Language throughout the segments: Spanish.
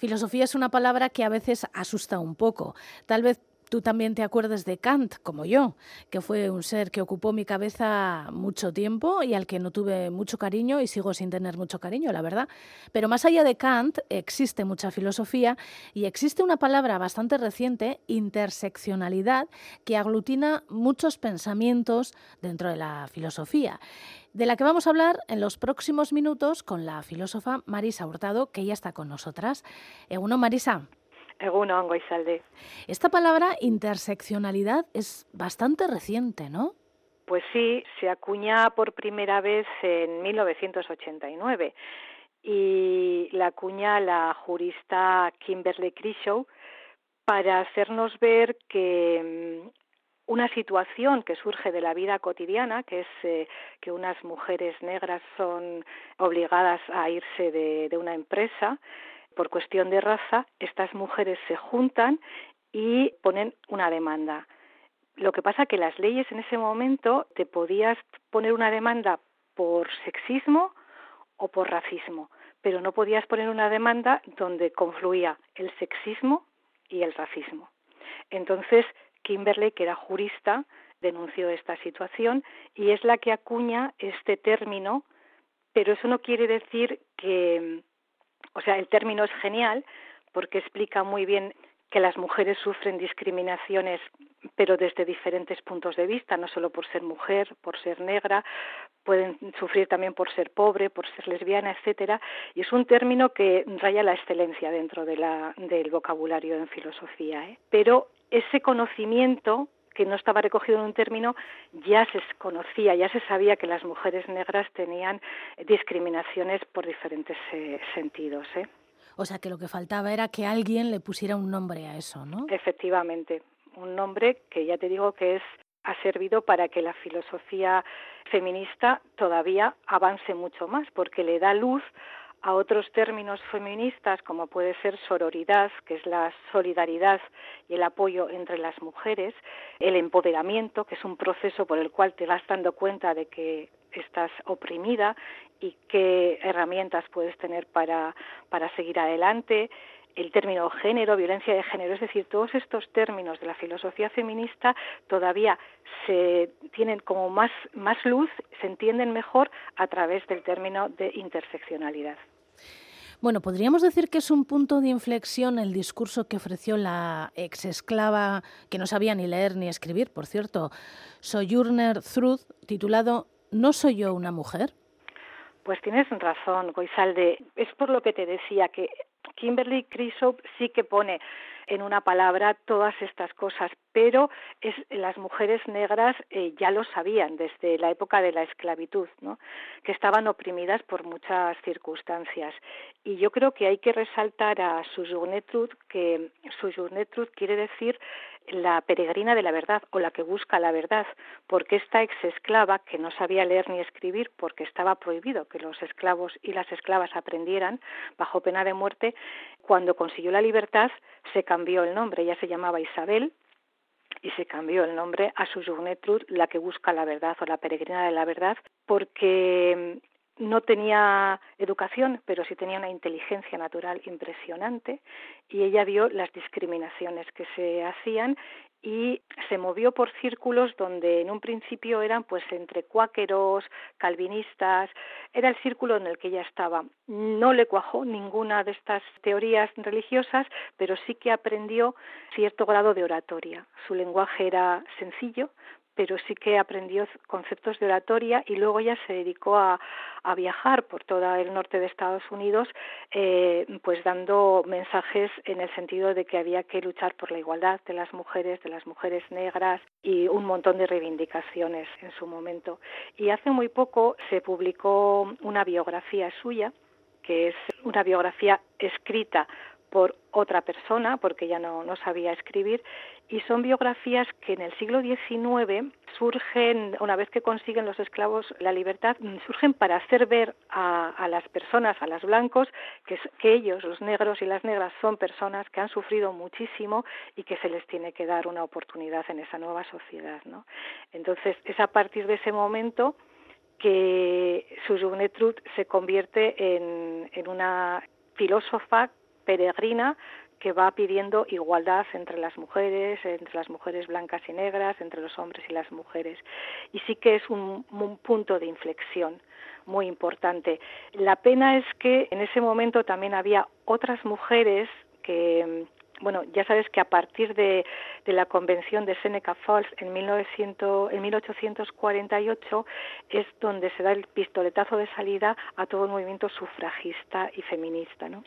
Filosofía es una palabra que a veces asusta un poco. Tal vez tú también te acuerdes de Kant, como yo, que fue un ser que ocupó mi cabeza mucho tiempo y al que no tuve mucho cariño y sigo sin tener mucho cariño, la verdad. Pero más allá de Kant existe mucha filosofía y existe una palabra bastante reciente, interseccionalidad, que aglutina muchos pensamientos dentro de la filosofía de la que vamos a hablar en los próximos minutos con la filósofa Marisa Hurtado, que ya está con nosotras. Eguno, Marisa. Eguno, Goizalde. Esta palabra interseccionalidad es bastante reciente, ¿no? Pues sí, se acuña por primera vez en 1989 y la acuña la jurista Kimberly Crenshaw para hacernos ver que mm, una situación que surge de la vida cotidiana, que es eh, que unas mujeres negras son obligadas a irse de, una empresa por cuestión de raza, estas mujeres se juntan y ponen una demanda. Lo que pasa que las leyes en ese momento te podías poner una demanda por sexismo o por racismo, pero no podías poner una demanda donde confluía el sexismo y el racismo. Entonces, Kimberley, que era jurista, denunció esta situación y es la que acuña este término, pero eso no quiere decir que, o sea, el término es genial porque explica muy bien que las mujeres sufren discriminaciones, pero desde diferentes puntos de vista, no solo por ser mujer, por ser negra, pueden sufrir también por ser pobre, por ser lesbiana, etcétera, y es un término que raya la excelencia dentro de la, del vocabulario en filosofía. ¿eh? Pero ese conocimiento que no estaba recogido en un término, ya se conocía, ya se sabía que las mujeres negras tenían discriminaciones por diferentes eh, sentidos. ¿eh? O sea, que lo que faltaba era que alguien le pusiera un nombre a eso, ¿no? Efectivamente, un nombre que ya te digo que es ha servido para que la filosofía feminista todavía avance mucho más, porque le da luz a otros términos feministas como puede ser sororidad, que es la solidaridad y el apoyo entre las mujeres, el empoderamiento, que es un proceso por el cual te vas dando cuenta de que estás oprimida y qué herramientas puedes tener para, para seguir adelante, el término género, violencia de género, es decir, todos estos términos de la filosofía feminista todavía se tienen como más, más luz, se entienden mejor a través del término de interseccionalidad. Bueno, podríamos decir que es un punto de inflexión el discurso que ofreció la ex esclava, que no sabía ni leer ni escribir, por cierto, Sojourner Truth, titulado ¿No soy yo una mujer? Pues tienes razón, Goizalde. Es por lo que te decía que Kimberly Crisop sí que pone en una palabra todas estas cosas, pero es, las mujeres negras eh, ya lo sabían desde la época de la esclavitud, ¿no? que estaban oprimidas por muchas circunstancias. Y yo creo que hay que resaltar a su que su quiere decir la peregrina de la verdad o la que busca la verdad, porque esta ex esclava que no sabía leer ni escribir porque estaba prohibido que los esclavos y las esclavas aprendieran bajo pena de muerte, cuando consiguió la libertad se cambió el nombre, ella se llamaba Isabel y se cambió el nombre a su Truth, la que busca la verdad o la peregrina de la verdad, porque no tenía educación, pero sí tenía una inteligencia natural impresionante y ella vio las discriminaciones que se hacían y se movió por círculos donde en un principio eran pues entre cuáqueros, calvinistas, era el círculo en el que ella estaba. No le cuajó ninguna de estas teorías religiosas, pero sí que aprendió cierto grado de oratoria. Su lenguaje era sencillo, pero sí que aprendió conceptos de oratoria y luego ya se dedicó a, viajar por todo el norte de Estados Unidos, eh, pues dando mensajes en el sentido de que había que luchar por la igualdad de las mujeres, de las mujeres negras y un montón de reivindicaciones en su momento. Y hace muy poco se publicó una biografía suya, que es una biografía escrita por otra persona, porque ya no, no sabía escribir, y son biografías que en el siglo XIX surgen, una vez que consiguen los esclavos la libertad, surgen para hacer ver a, las personas, a los blancos, que, que, ellos, los negros y las negras, son personas que han sufrido muchísimo y que se les tiene que dar una oportunidad en esa nueva sociedad. ¿no? Entonces, es a partir de ese momento que Susan Truth se convierte en, en una filósofa peregrina que va pidiendo igualdad entre las mujeres, entre las mujeres blancas y negras, entre los hombres y las mujeres. Y sí que es un, un punto de inflexión muy importante. La pena es que en ese momento también había otras mujeres que bueno, ya sabes que a partir de, la convención de Seneca Falls en, 1900, en 1848 es donde se da el pistoletazo de salida a todo el movimiento sufragista y feminista, ¿no?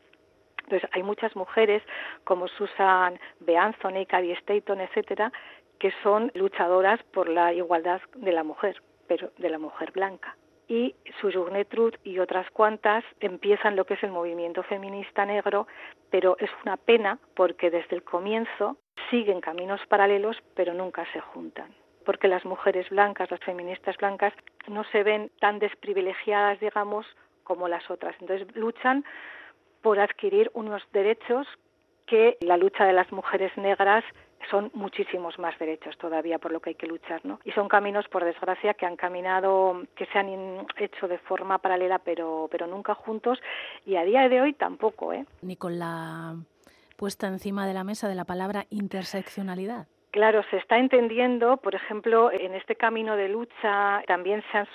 Entonces hay muchas mujeres como Susan B. Anthony, Caddy Staton, etcétera, que son luchadoras por la igualdad de la mujer, pero de la mujer blanca y su Truth y otras cuantas empiezan lo que es el movimiento feminista negro, pero es una pena porque desde el comienzo siguen caminos paralelos, pero nunca se juntan. Porque las mujeres blancas, las feministas blancas, no se ven tan desprivilegiadas, digamos, como las otras. Entonces luchan por adquirir unos derechos que la lucha de las mujeres negras son muchísimos más derechos todavía por lo que hay que luchar, ¿no? Y son caminos, por desgracia, que han caminado, que se han hecho de forma paralela, pero, pero nunca juntos, y a día de hoy tampoco, ¿eh? Ni con la puesta encima de la mesa de la palabra interseccionalidad. Claro, se está entendiendo, por ejemplo, en este camino de lucha también se han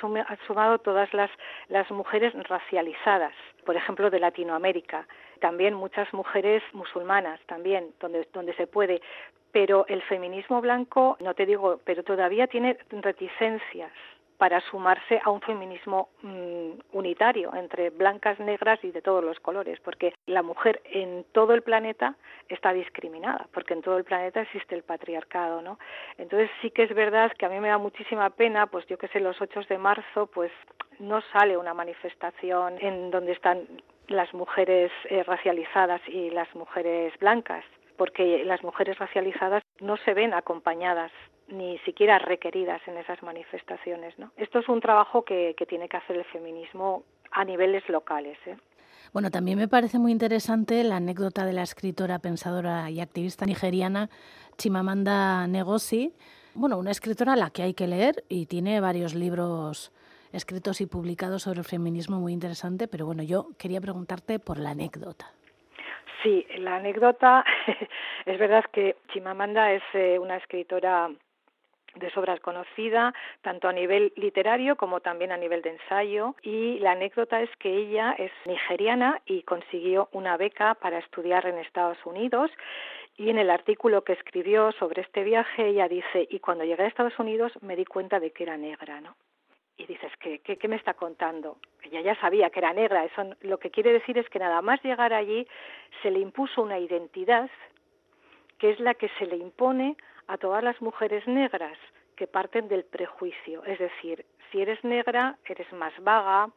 sumado todas las, las mujeres racializadas, por ejemplo, de Latinoamérica también muchas mujeres musulmanas también donde donde se puede pero el feminismo blanco, no te digo, pero todavía tiene reticencias para sumarse a un feminismo mm, unitario entre blancas, negras y de todos los colores, porque la mujer en todo el planeta está discriminada, porque en todo el planeta existe el patriarcado, ¿no? Entonces sí que es verdad que a mí me da muchísima pena, pues yo que sé, los 8 de marzo, pues no sale una manifestación en donde están las mujeres eh, racializadas y las mujeres blancas porque las mujeres racializadas no se ven acompañadas ni siquiera requeridas en esas manifestaciones. ¿no? Esto es un trabajo que, tiene que hacer el feminismo a niveles locales. ¿eh? Bueno, también me parece muy interesante la anécdota de la escritora, pensadora y activista nigeriana Chimamanda Ngozi. Bueno, una escritora a la que hay que leer y tiene varios libros escritos y publicados sobre el feminismo muy interesante, pero bueno, yo quería preguntarte por la anécdota. Sí, la anécdota es verdad que Chimamanda es eh, una escritora de sobras conocida, tanto a nivel literario como también a nivel de ensayo. Y la anécdota es que ella es nigeriana y consiguió una beca para estudiar en Estados Unidos. Y en el artículo que escribió sobre este viaje, ella dice, y cuando llegué a Estados Unidos me di cuenta de que era negra, ¿no? y dices, ¿qué, qué, qué me está contando? Ella ya sabía que era negra, eso lo que quiere decir es que nada más llegar allí se le impuso una identidad que es la que se le impone a todas las mujeres negras que parten del prejuicio, es decir, si eres negra eres más vaga,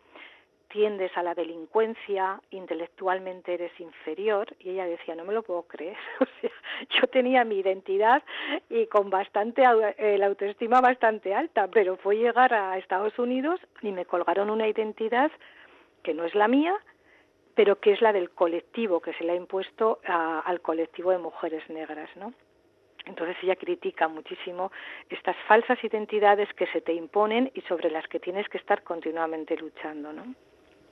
tiendes a la delincuencia, intelectualmente eres inferior, y ella decía, no me lo puedo creer, o sea, yo tenía mi identidad y con bastante, la autoestima bastante alta, pero fue llegar a Estados Unidos y me colgaron una identidad que no es la mía, pero que es la del colectivo, que se le ha impuesto al colectivo de mujeres negras, ¿no? Entonces ella critica muchísimo estas falsas identidades que se te imponen y sobre las que tienes que estar continuamente luchando, ¿no?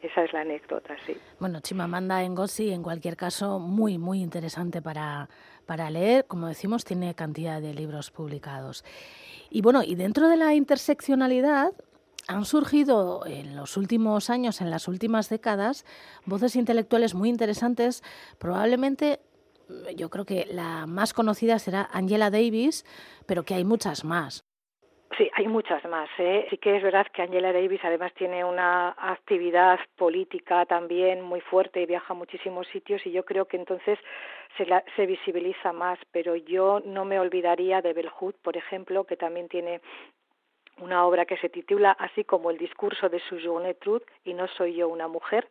Esa es la anécdota, sí. Bueno, Chimamanda Ngozi, en cualquier caso, muy, muy interesante para, para leer. Como decimos, tiene cantidad de libros publicados. Y bueno, y dentro de la interseccionalidad, han surgido en los últimos años, en las últimas décadas, voces intelectuales muy interesantes. Probablemente, yo creo que la más conocida será Angela Davis, pero que hay muchas más. Sí, hay muchas más. ¿eh? Sí que es verdad que Angela Davis además tiene una actividad política también muy fuerte y viaja a muchísimos sitios y yo creo que entonces se, la, se visibiliza más. Pero yo no me olvidaría de Bell Hood, por ejemplo, que también tiene una obra que se titula así como El discurso de su truth y no soy yo una mujer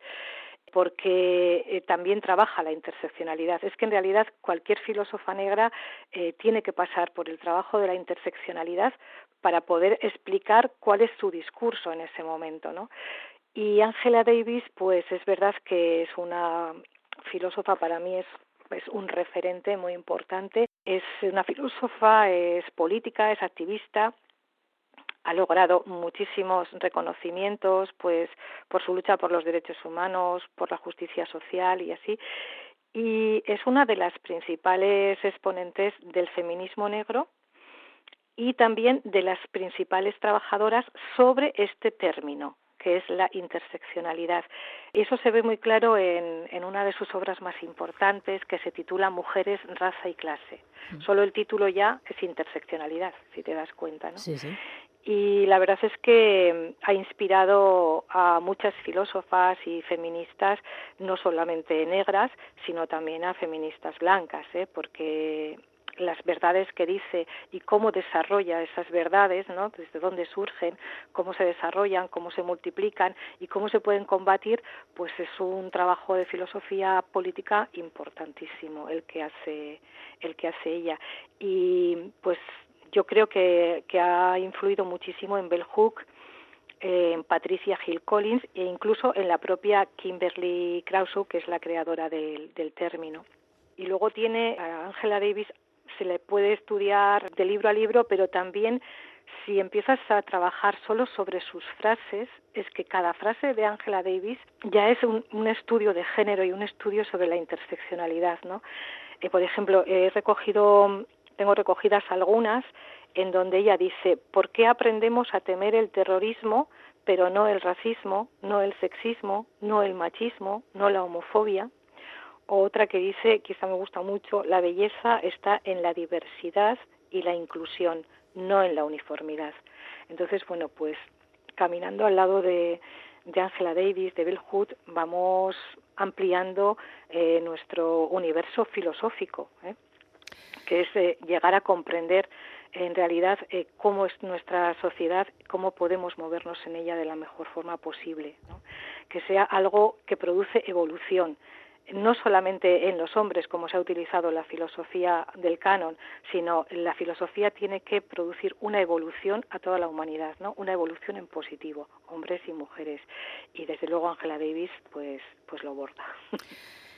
porque eh, también trabaja la interseccionalidad. Es que en realidad cualquier filósofa negra eh, tiene que pasar por el trabajo de la interseccionalidad para poder explicar cuál es su discurso en ese momento, ¿no? Y Angela Davis, pues es verdad que es una filósofa, para mí es, es un referente muy importante. Es una filósofa, es política, es activista, ha logrado muchísimos reconocimientos pues por su lucha por los derechos humanos, por la justicia social y así. y es una de las principales exponentes del feminismo negro y también de las principales trabajadoras sobre este término, que es la interseccionalidad. Y eso se ve muy claro en, en, una de sus obras más importantes, que se titula Mujeres, Raza y Clase. Mm. Solo el título ya es interseccionalidad, si te das cuenta. ¿no? Sí, sí. Y la verdad es que ha inspirado a muchas filósofas y feministas, no solamente negras, sino también a feministas blancas, ¿eh? porque las verdades que dice y cómo desarrolla esas verdades, ¿no? Desde dónde surgen, cómo se desarrollan, cómo se multiplican y cómo se pueden combatir, pues es un trabajo de filosofía política importantísimo el que hace el que hace ella y pues yo creo que, ha influido muchísimo en Bell Hook en Patricia Hill Collins e incluso en la propia Kimberly Krause, que es la creadora del, del término. Y luego tiene a Angela Davis se le puede estudiar de libro a libro, pero también si empiezas a trabajar solo sobre sus frases, es que cada frase de Angela Davis ya es un, estudio de género y un estudio sobre la interseccionalidad, ¿no? Eh, por ejemplo, he recogido, tengo recogidas algunas en donde ella dice, ¿por qué aprendemos a temer el terrorismo, pero no el racismo, no el sexismo, no el machismo, no la homofobia? otra que dice, quizá me gusta mucho, la belleza está en la diversidad y la inclusión, no en la uniformidad. Entonces, bueno, pues caminando al lado de, de Angela Davis, de Bill Hood, vamos ampliando eh, nuestro universo filosófico, ¿eh? Que es eh, llegar a comprender en realidad cómo es nuestra sociedad, cómo podemos movernos en ella de la mejor forma posible, que sea algo que produce evolución, no solamente en los hombres, como se ha utilizado la filosofía del canon, sino la filosofía tiene que producir una evolución a toda la humanidad, ¿no? Una evolución en positivo, hombres y mujeres. Y desde luego Angela Davis, pues, pues lo borda.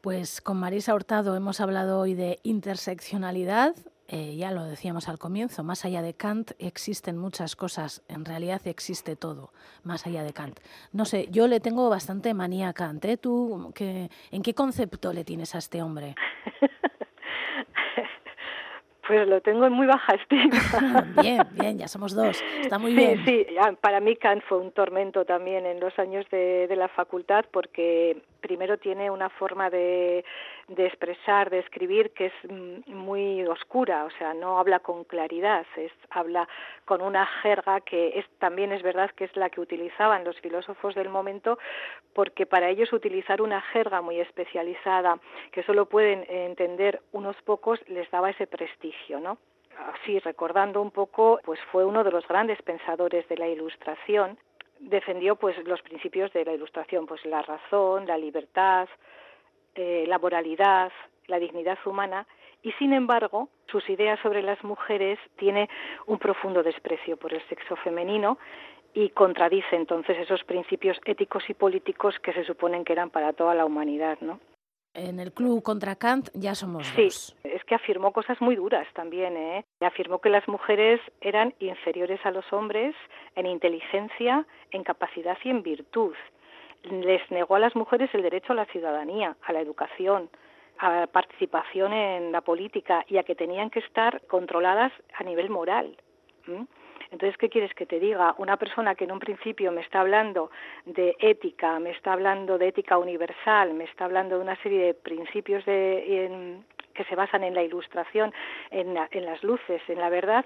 Pues con Marisa Hurtado hemos hablado hoy de interseccionalidad, eh, ya lo decíamos al comienzo, más allá de Kant existen muchas cosas, en realidad existe todo, más allá de Kant. No sé, yo le tengo bastante manía a Kant, ¿eh? ¿Tú qué, en qué concepto le tienes a este hombre? Pues lo tengo en muy baja estima. bien, bien, ya somos dos. Está muy bien. Sí, para mí Kant fue un tormento también en los años de, de la facultad porque primero tiene una forma de, de, expresar, de escribir que es mm, muy oscura, o sea, no habla con claridad, es, habla con una jerga que es, también es verdad que es la que utilizaban los filósofos del momento, porque para ellos utilizar una jerga muy especializada que solo pueden entender unos pocos les daba ese prestigio ¿no? Así, recordando un poco, pues fue uno de los grandes pensadores de la Ilustración. Defendió, pues, los principios de la Ilustración, pues, la razón, la libertad, eh, la moralidad, la dignidad humana, y sin embargo, sus ideas sobre las mujeres tiene un profundo desprecio por el sexo femenino y contradice entonces esos principios éticos y políticos que se suponen que eran para toda la humanidad, ¿no? En el club contra Kant ya somos sí, es que afirmó cosas muy duras también. ¿eh? Afirmó que las mujeres eran inferiores a los hombres en inteligencia, en capacidad y en virtud. Les negó a las mujeres el derecho a la ciudadanía, a la educación, a la participación en la política y a que tenían que estar controladas a nivel moral. Entonces, ¿qué quieres que te diga? Una persona que en un principio me está hablando de ética, me está hablando de ética universal, me está hablando de una serie de principios de, que se basan en la ilustración, en, en las luces, en la verdad,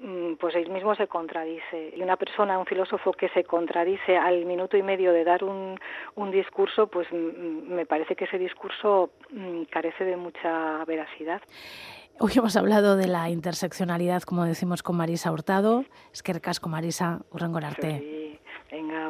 mm, pues él mismo se contradice. Y una persona, un filósofo que se contradice al minuto y medio de dar un, un discurso, pues mm, me parece que ese discurso mm, carece de mucha veracidad. Hoy hemos hablado de la interseccionalidad, como decimos con Marisa Hurtado. Es que recasco, Marisa, urrengorarte. Sí, venga,